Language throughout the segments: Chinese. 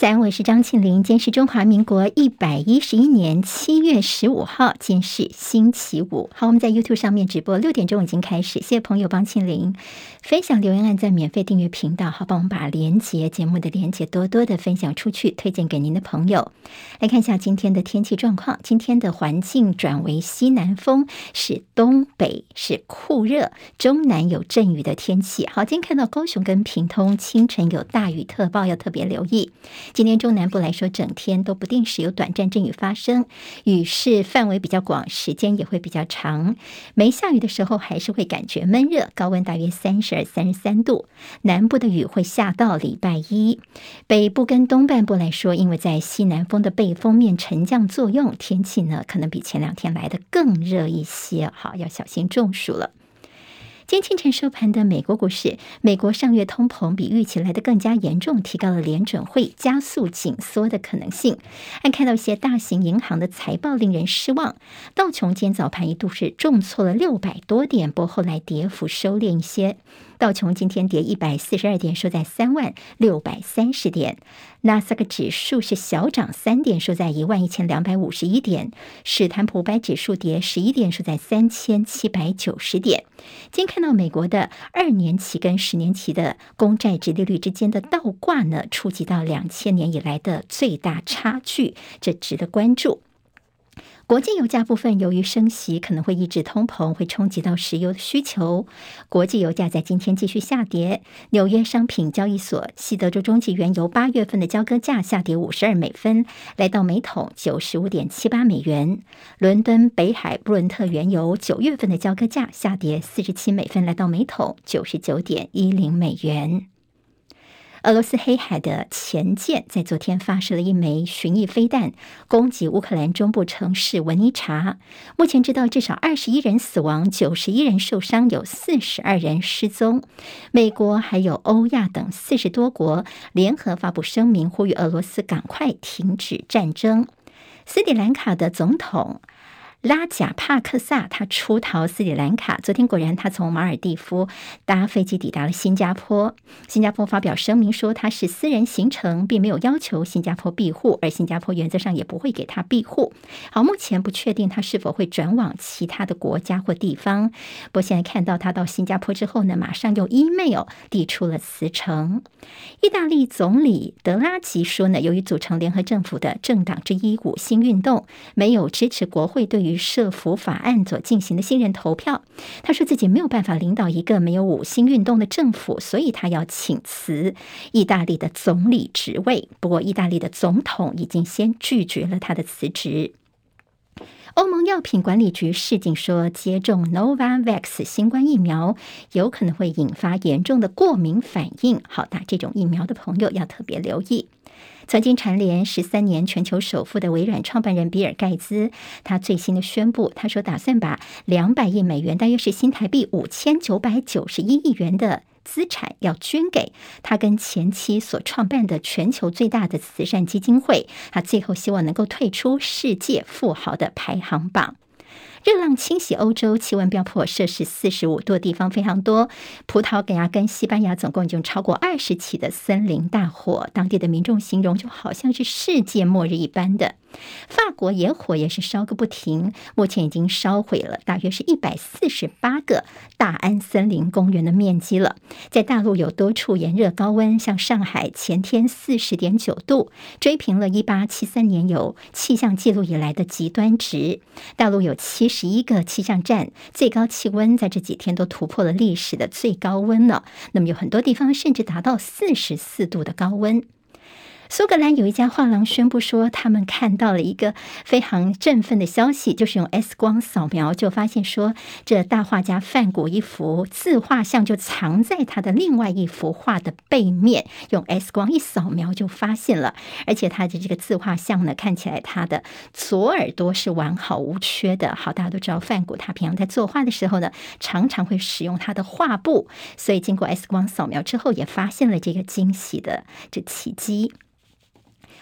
早安，我是张庆玲。今天是中华民国一百一十一年七月十五号，今天是星期五。好，我们在 YouTube 上面直播，六点钟已经开始。谢谢朋友帮庆玲分享留言，按赞，免费订阅频道。好，帮我们把连结节目的连结多多的分享出去，推荐给您的朋友。来看一下今天的天气状况。今天的环境转为西南风，是东北是酷热，中南有阵雨的天气。好，今天看到高雄跟屏通清晨有大雨特报，要特别留意。今天中南部来说，整天都不定时有短暂阵雨发生，雨势范围比较广，时间也会比较长。没下雨的时候，还是会感觉闷热，高温大约三十二、三十三度。南部的雨会下到礼拜一，北部跟东半部来说，因为在西南风的背风面沉降作用，天气呢可能比前两天来的更热一些，好，要小心中暑了。今天清晨收盘的美国股市，美国上月通膨比预期来的更加严重，提高了联准会加速紧缩的可能性。还看到一些大型银行的财报令人失望。道琼今天早盘一度是重挫了六百多点，不过后来跌幅收敛一些。道琼今天跌一百四十二点，收在三万六百三十点。纳斯达克指数是小涨三点，收在一万一千两百五十一点。史坦普五百指数跌十一点，收在三千七百九十点。今天看到美国的二年期跟十年期的公债殖利率之间的倒挂呢，触及到两千年以来的最大差距，这值得关注。国际油价部分，由于升息可能会抑制通膨，会冲击到石油的需求。国际油价在今天继续下跌。纽约商品交易所西德州中级原油八月份的交割价下跌五十二美分，来到每桶九十五点七八美元。伦敦北海布伦特原油九月份的交割价下跌四十七美分，来到每桶九十九点一零美元。俄罗斯黑海的前舰在昨天发射了一枚巡弋飞弹，攻击乌克兰中部城市文尼察。目前知道至少二十一人死亡，九十一人受伤，有四十二人失踪。美国还有欧亚等四十多国联合发布声明，呼吁俄罗斯赶快停止战争。斯里兰卡的总统。拉贾帕克萨他出逃斯里兰卡，昨天果然他从马尔地夫搭飞机抵达了新加坡。新加坡发表声明说他是私人行程，并没有要求新加坡庇护，而新加坡原则上也不会给他庇护。好，目前不确定他是否会转往其他的国家或地方。不过现在看到他到新加坡之后呢，马上用 email 递出了辞呈。意大利总理德拉吉说呢，由于组成联合政府的政党之一五星运动没有支持国会对于于社福法案所进行的信任投票，他说自己没有办法领导一个没有五星运动的政府，所以他要请辞意大利的总理职位。不过，意大利的总统已经先拒绝了他的辞职。欧盟药品管理局示警说，接种 Novavax 新冠疫苗有可能会引发严重的过敏反应。好，打这种疫苗的朋友要特别留意。曾经蝉联十三年全球首富的微软创办人比尔盖茨，他最新的宣布，他说打算把两百亿美元，大约是新台币五千九百九十一亿元的资产，要捐给他跟前妻所创办的全球最大的慈善基金会。他最后希望能够退出世界富豪的排行榜。热浪侵袭欧洲，气温飙破摄氏四十五度的地方非常多。葡萄牙跟西班牙总共已经超过二十起的森林大火，当地的民众形容就好像是世界末日一般的。法国野火也是烧个不停，目前已经烧毁了大约是一百四十八个大安森林公园的面积了。在大陆有多处炎热高温，像上海前天四十点九度，追平了一八七三年有气象记录以来的极端值。大陆有七十一个气象站，最高气温在这几天都突破了历史的最高温了。那么有很多地方甚至达到四十四度的高温。苏格兰有一家画廊宣布说，他们看到了一个非常振奋的消息，就是用 X 光扫描就发现说，这大画家梵谷一幅自画像就藏在他的另外一幅画的背面，用 X 光一扫描就发现了，而且他的这个自画像呢，看起来他的左耳朵是完好无缺的。好，大家都知道梵谷他平常在作画的时候呢，常常会使用他的画布，所以经过 X 光扫描之后，也发现了这个惊喜的这奇迹。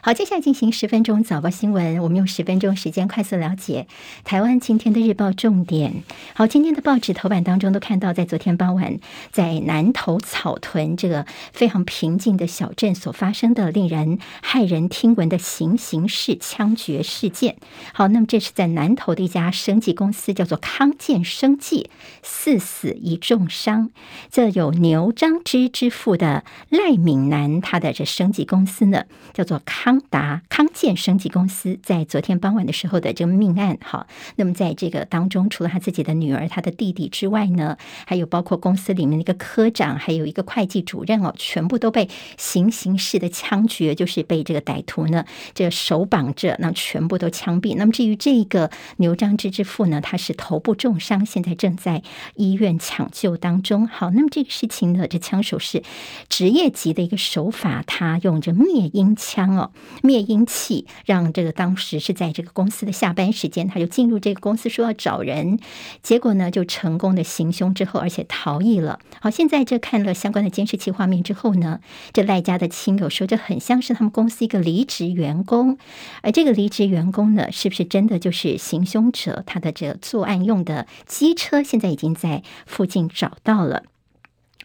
好，接下来进行十分钟早报新闻。我们用十分钟时间快速了解台湾今天的日报重点。好，今天的报纸头版当中都看到，在昨天傍晚，在南投草屯这个非常平静的小镇所发生的令人骇人听闻的行刑式枪决事件。好，那么这是在南投的一家生技公司，叫做康健生技，四死一重伤。这有牛樟芝之父的赖敏南，他的这生技公司呢，叫做康。康达康健生技公司在昨天傍晚的时候的这个命案，好，那么在这个当中，除了他自己的女儿、他的弟弟之外呢，还有包括公司里面的一个科长，还有一个会计主任哦，全部都被行刑式的枪决，就是被这个歹徒呢，这手绑着，那全部都枪毙。那么至于这个牛樟芝之父呢，他是头部重伤，现在正在医院抢救当中。好，那么这个事情呢，这枪手是职业级的一个手法，他用着灭鹰枪哦。灭音器让这个当时是在这个公司的下班时间，他就进入这个公司说要找人，结果呢就成功的行凶之后，而且逃逸了。好，现在这看了相关的监视器画面之后呢，这赖家的亲友说，这很像是他们公司一个离职员工，而这个离职员工呢，是不是真的就是行凶者？他的这个作案用的机车现在已经在附近找到了。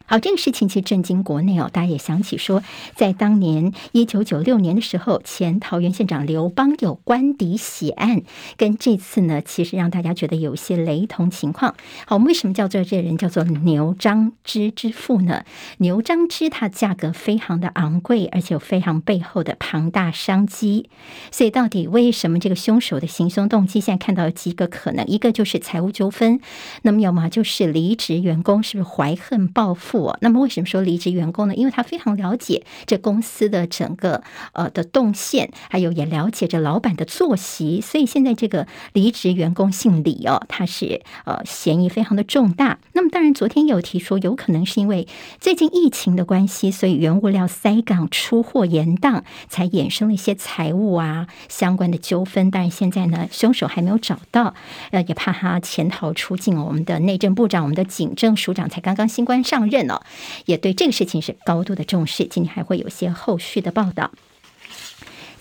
好，这个事情其实震惊国内哦，大家也想起说，在当年一九九六年的时候，前桃园县长刘邦有官邸血案，跟这次呢，其实让大家觉得有些雷同情况。好，我们为什么叫做这人叫做牛樟芝之父呢？牛樟芝它价格非常的昂贵，而且有非常背后的庞大商机。所以到底为什么这个凶手的行凶动机，现在看到有几个可能，一个就是财务纠纷，那么要么就是离职员工是不是怀恨报复？那么为什么说离职员工呢？因为他非常了解这公司的整个呃的动线，还有也了解着老板的作息，所以现在这个离职员工姓李哦，他是呃嫌疑非常的重大。那么当然昨天有提出，有可能是因为最近疫情的关系，所以原物料塞港、出货延宕，才衍生了一些财务啊相关的纠纷。但是现在呢，凶手还没有找到，呃，也怕他潜逃出境。我们的内政部长、我们的警政署长才刚刚新官上任。也对这个事情是高度的重视，今天还会有些后续的报道。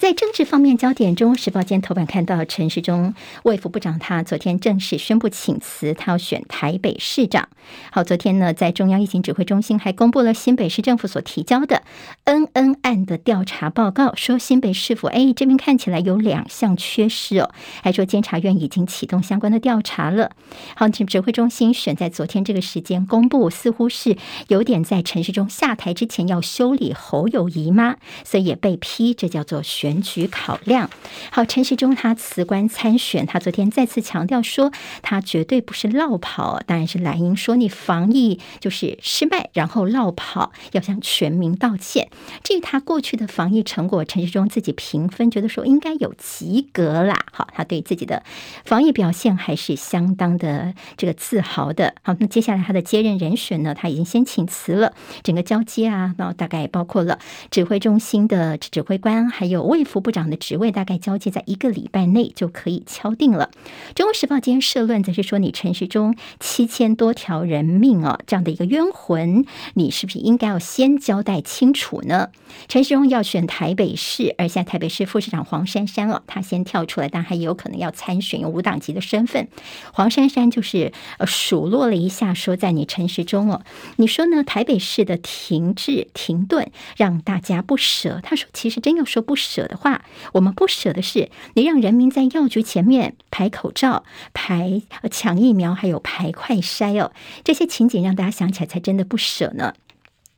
在政治方面，焦点中，《时报》间头版看到陈时中卫副部长，他昨天正式宣布请辞，他要选台北市长。好，昨天呢，在中央疫情指挥中心还公布了新北市政府所提交的恩恩案的调查报告，说新北市府哎这边看起来有两项缺失哦，还说监察院已经启动相关的调查了。好，指挥中心选在昨天这个时间公布，似乎是有点在陈时中下台之前要修理侯友宜吗？所以也被批，这叫做选。选举考量，好，陈时中他辞官参选，他昨天再次强调说，他绝对不是落跑。当然是蓝英说你防疫就是失败，然后落跑，要向全民道歉。至于他过去的防疫成果，陈时中自己评分，觉得说应该有及格啦。好，他对自己的防疫表现还是相当的这个自豪的。好，那接下来他的接任人选呢，他已经先请辞了，整个交接啊，那大概包括了指挥中心的指挥官，还有卫。副部长的职位大概交接在一个礼拜内就可以敲定了。中国时报今天社论则是说，你陈时中七千多条人命哦，这样的一个冤魂，你是不是应该要先交代清楚呢？陈时中要选台北市，而现在台北市副市长黄珊珊哦，他先跳出来，但还有可能要参选，用无党籍的身份。黄珊珊就是呃数落了一下，说在你陈时中哦，你说呢？台北市的停滞停顿让大家不舍。他说，其实真要说不舍的话，我们不舍的是你让人民在药局前面排口罩、排抢疫苗，还有排快筛哦，这些情景让大家想起来才真的不舍呢。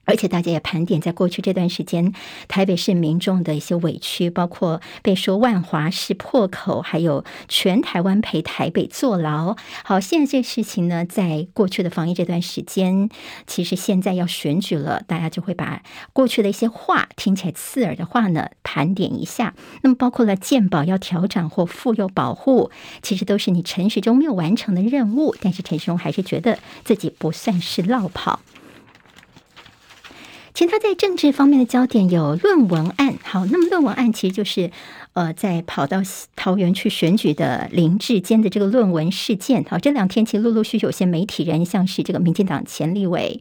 而且大家也盘点，在过去这段时间，台北市民众的一些委屈，包括被说万华是破口，还有全台湾陪台北坐牢。好，现在这事情呢，在过去的防疫这段时间，其实现在要选举了，大家就会把过去的一些话听起来刺耳的话呢，盘点一下。那么，包括了健保要调整或妇幼保护，其实都是你陈时中没有完成的任务。但是陈时中还是觉得自己不算是落跑。其他在政治方面的焦点有论文案，好，那么论文案其实就是呃，在跑到桃园去选举的林志坚的这个论文事件，好，这两天其实陆陆续续有些媒体人，像是这个民进党前立委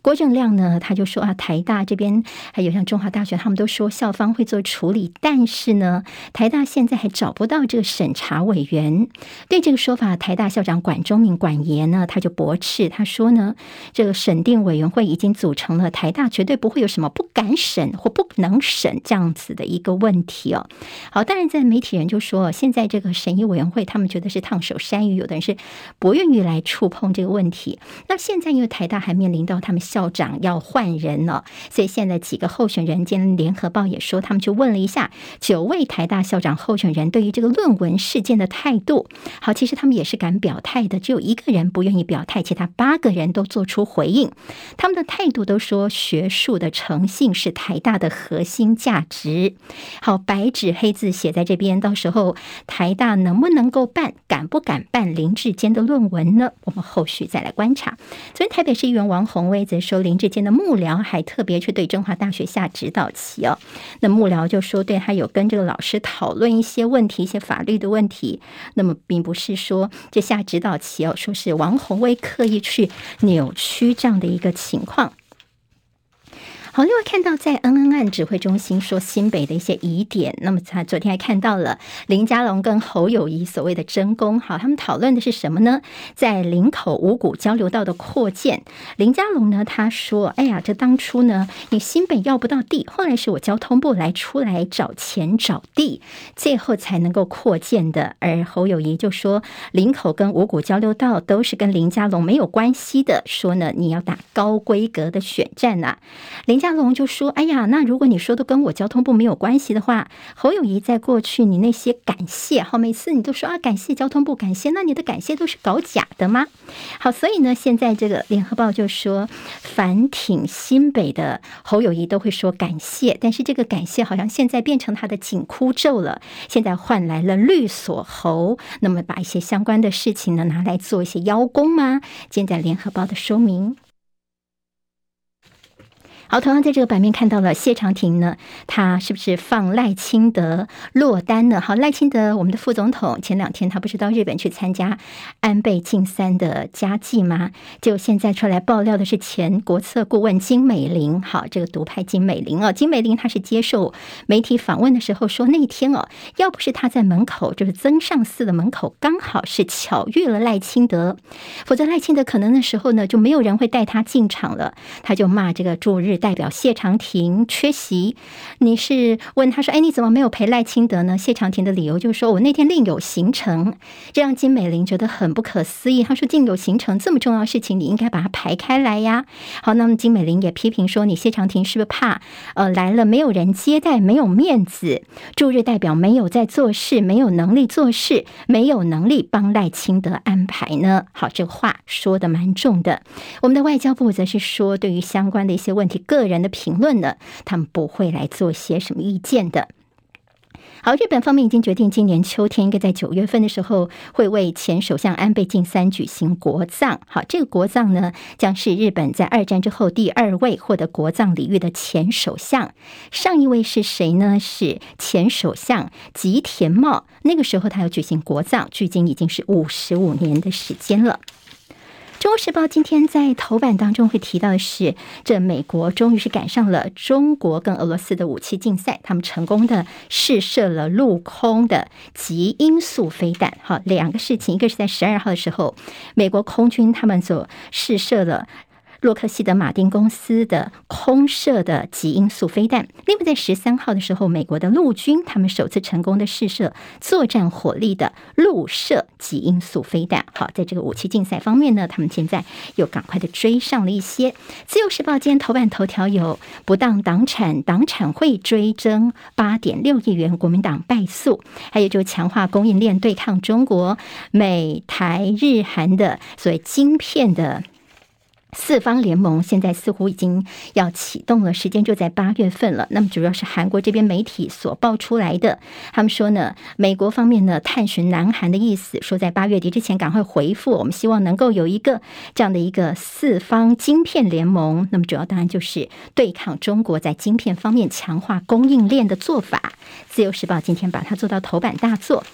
郭正亮呢，他就说啊，台大这边还有像中华大学，他们都说校方会做处理，但是呢，台大现在还找不到这个审查委员。对这个说法，台大校长管中闵管爷呢，他就驳斥，他说呢，这个审定委员会已经组成了，台大绝对不会有什么不敢审或不能审这样子的一个问题哦。好，当然，在媒体人就说，现在这个审议委员会，他们觉得是烫手山芋，有的人是不愿意来触碰这个问题。那现在因为台大还面临到他们校长要换人了，所以现在几个候选人，今天联合报也说，他们就问了一下九位台大校长候选人对于这个论文事件的态度。好，其实他们也是敢表态的，只有一个人不愿意表态，其他八个人都做出回应。他们的态度都说，学术的诚信是台大的核心价值。好，白纸黑字字写在。这边，到时候台大能不能够办，敢不敢办林志坚的论文呢？我们后续再来观察。昨天台北市议员王宏威则说，林志坚的幕僚还特别去对中华大学下指导棋哦。那幕僚就说，对他有跟这个老师讨论一些问题，一些法律的问题。那么，并不是说这下指导棋哦，说是王宏威刻意去扭曲这样的一个情况。好，另外看到在恩恩案指挥中心说新北的一些疑点，那么他昨天还看到了林佳龙跟侯友谊所谓的争功，好，他们讨论的是什么呢？在林口五股交流道的扩建，林佳龙呢他说：“哎呀，这当初呢，你新北要不到地，后来是我交通部来出来找钱找地，最后才能够扩建的。”而侯友谊就说：“林口跟五股交流道都是跟林佳龙没有关系的，说呢你要打高规格的选战呐、啊，林。”佳阿龙就说：“哎呀，那如果你说的跟我交通部没有关系的话，侯友谊在过去你那些感谢，好，每次你都说啊，感谢交通部，感谢，那你的感谢都是搞假的吗？好，所以呢，现在这个联合报就说，反挺新北的侯友谊都会说感谢，但是这个感谢好像现在变成他的紧箍咒了，现在换来了绿锁侯，那么把一些相关的事情呢拿来做一些邀功吗？现在联合报的说明。”好，同样在这个版面看到了谢长廷呢，他是不是放赖清德落单呢？好，赖清德，我们的副总统，前两天他不是到日本去参加安倍晋三的家祭吗？就现在出来爆料的是前国策顾问金美玲，好，这个独派金美玲哦，金美玲她是接受媒体访问的时候说，那天哦，要不是他在门口，就是曾上寺的门口，刚好是巧遇了赖清德，否则赖清德可能那时候呢就没有人会带他进场了，他就骂这个驻日。代表谢长廷缺席，你是问他说：“哎，你怎么没有陪赖清德呢？”谢长廷的理由就是说：“我那天另有行程。”这让金美玲觉得很不可思议。他说：“另有行程这么重要的事情，你应该把它排开来呀。”好，那么金美玲也批评说：“你谢长廷是不是怕呃来了没有人接待，没有面子？驻日代表没有在做事，没有能力做事，没有能力帮赖清德安排呢？”好，这话说得蛮重的。我们的外交部则是说，对于相关的一些问题。个人的评论呢，他们不会来做些什么意见的。好，日本方面已经决定，今年秋天应该在九月份的时候，会为前首相安倍晋三举行国葬。好，这个国葬呢，将是日本在二战之后第二位获得国葬礼遇的前首相。上一位是谁呢？是前首相吉田茂。那个时候他要举行国葬，距今已经是五十五年的时间了。《中国时报》今天在头版当中会提到的是，这美国终于是赶上了中国跟俄罗斯的武器竞赛，他们成功的试射了陆空的极音速飞弹。好，两个事情，一个是在十二号的时候，美国空军他们所试射了。洛克希德马丁公司的空射的极音速飞弹，另外在十三号的时候，美国的陆军他们首次成功的试射作战火力的陆射极音速飞弹。好，在这个武器竞赛方面呢，他们现在又赶快的追上了一些。自由时报今天头版头条有不当党产，党产会追征八点六亿元，国民党败诉，还有就强化供应链对抗中国美台日韩的所谓晶片的。四方联盟现在似乎已经要启动了，时间就在八月份了。那么主要是韩国这边媒体所爆出来的，他们说呢，美国方面呢探寻南韩的意思，说在八月底之前赶快回复，我们希望能够有一个这样的一个四方晶片联盟。那么主要当然就是对抗中国在晶片方面强化供应链的做法。自由时报今天把它做到头版大作。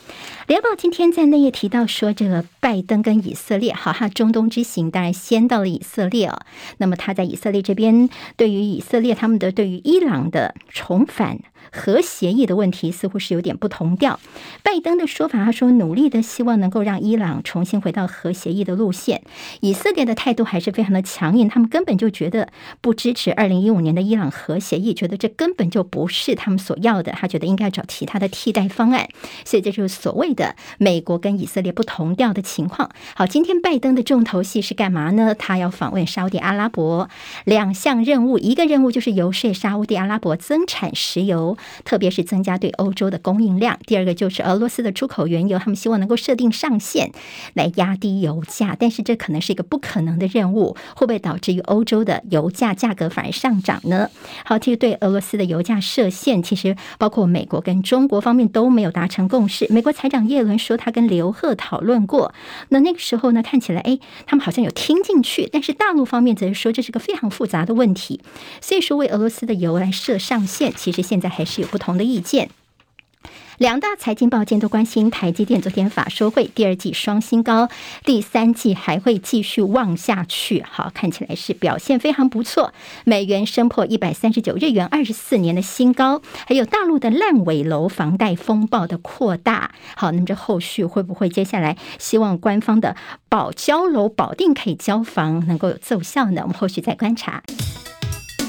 联报今天在内页提到说，这个拜登跟以色列，好，哈中东之行当然先到了以色列哦。那么他在以色列这边，对于以色列他们的对于伊朗的重返。核协议的问题似乎是有点不同调。拜登的说法，他说努力的希望能够让伊朗重新回到核协议的路线。以色列的态度还是非常的强硬，他们根本就觉得不支持二零一五年的伊朗核协议，觉得这根本就不是他们所要的。他觉得应该找其他的替代方案。所以这就是所谓的美国跟以色列不同调的情况。好，今天拜登的重头戏是干嘛呢？他要访问沙乌地阿拉伯，两项任务，一个任务就是游说沙乌地阿拉伯增产石油。特别是增加对欧洲的供应量。第二个就是俄罗斯的出口原油，他们希望能够设定上限来压低油价，但是这可能是一个不可能的任务，会不会导致于欧洲的油价价格反而上涨呢？好，其实对俄罗斯的油价设限，其实包括美国跟中国方面都没有达成共识。美国财长耶伦说他跟刘鹤讨论过，那那个时候呢，看起来哎，他们好像有听进去，但是大陆方面则是说这是个非常复杂的问题，所以说为俄罗斯的油来设上限，其实现在还是。有不同的意见。两大财经报今天都关心台积电昨天法说会第二季双新高，第三季还会继续旺下去。好，看起来是表现非常不错，美元升破一百三十九，日元二十四年的新高，还有大陆的烂尾楼房贷风暴的扩大。好，那么这后续会不会接下来希望官方的保交楼保定可以交房能够有奏效呢？我们后续再观察。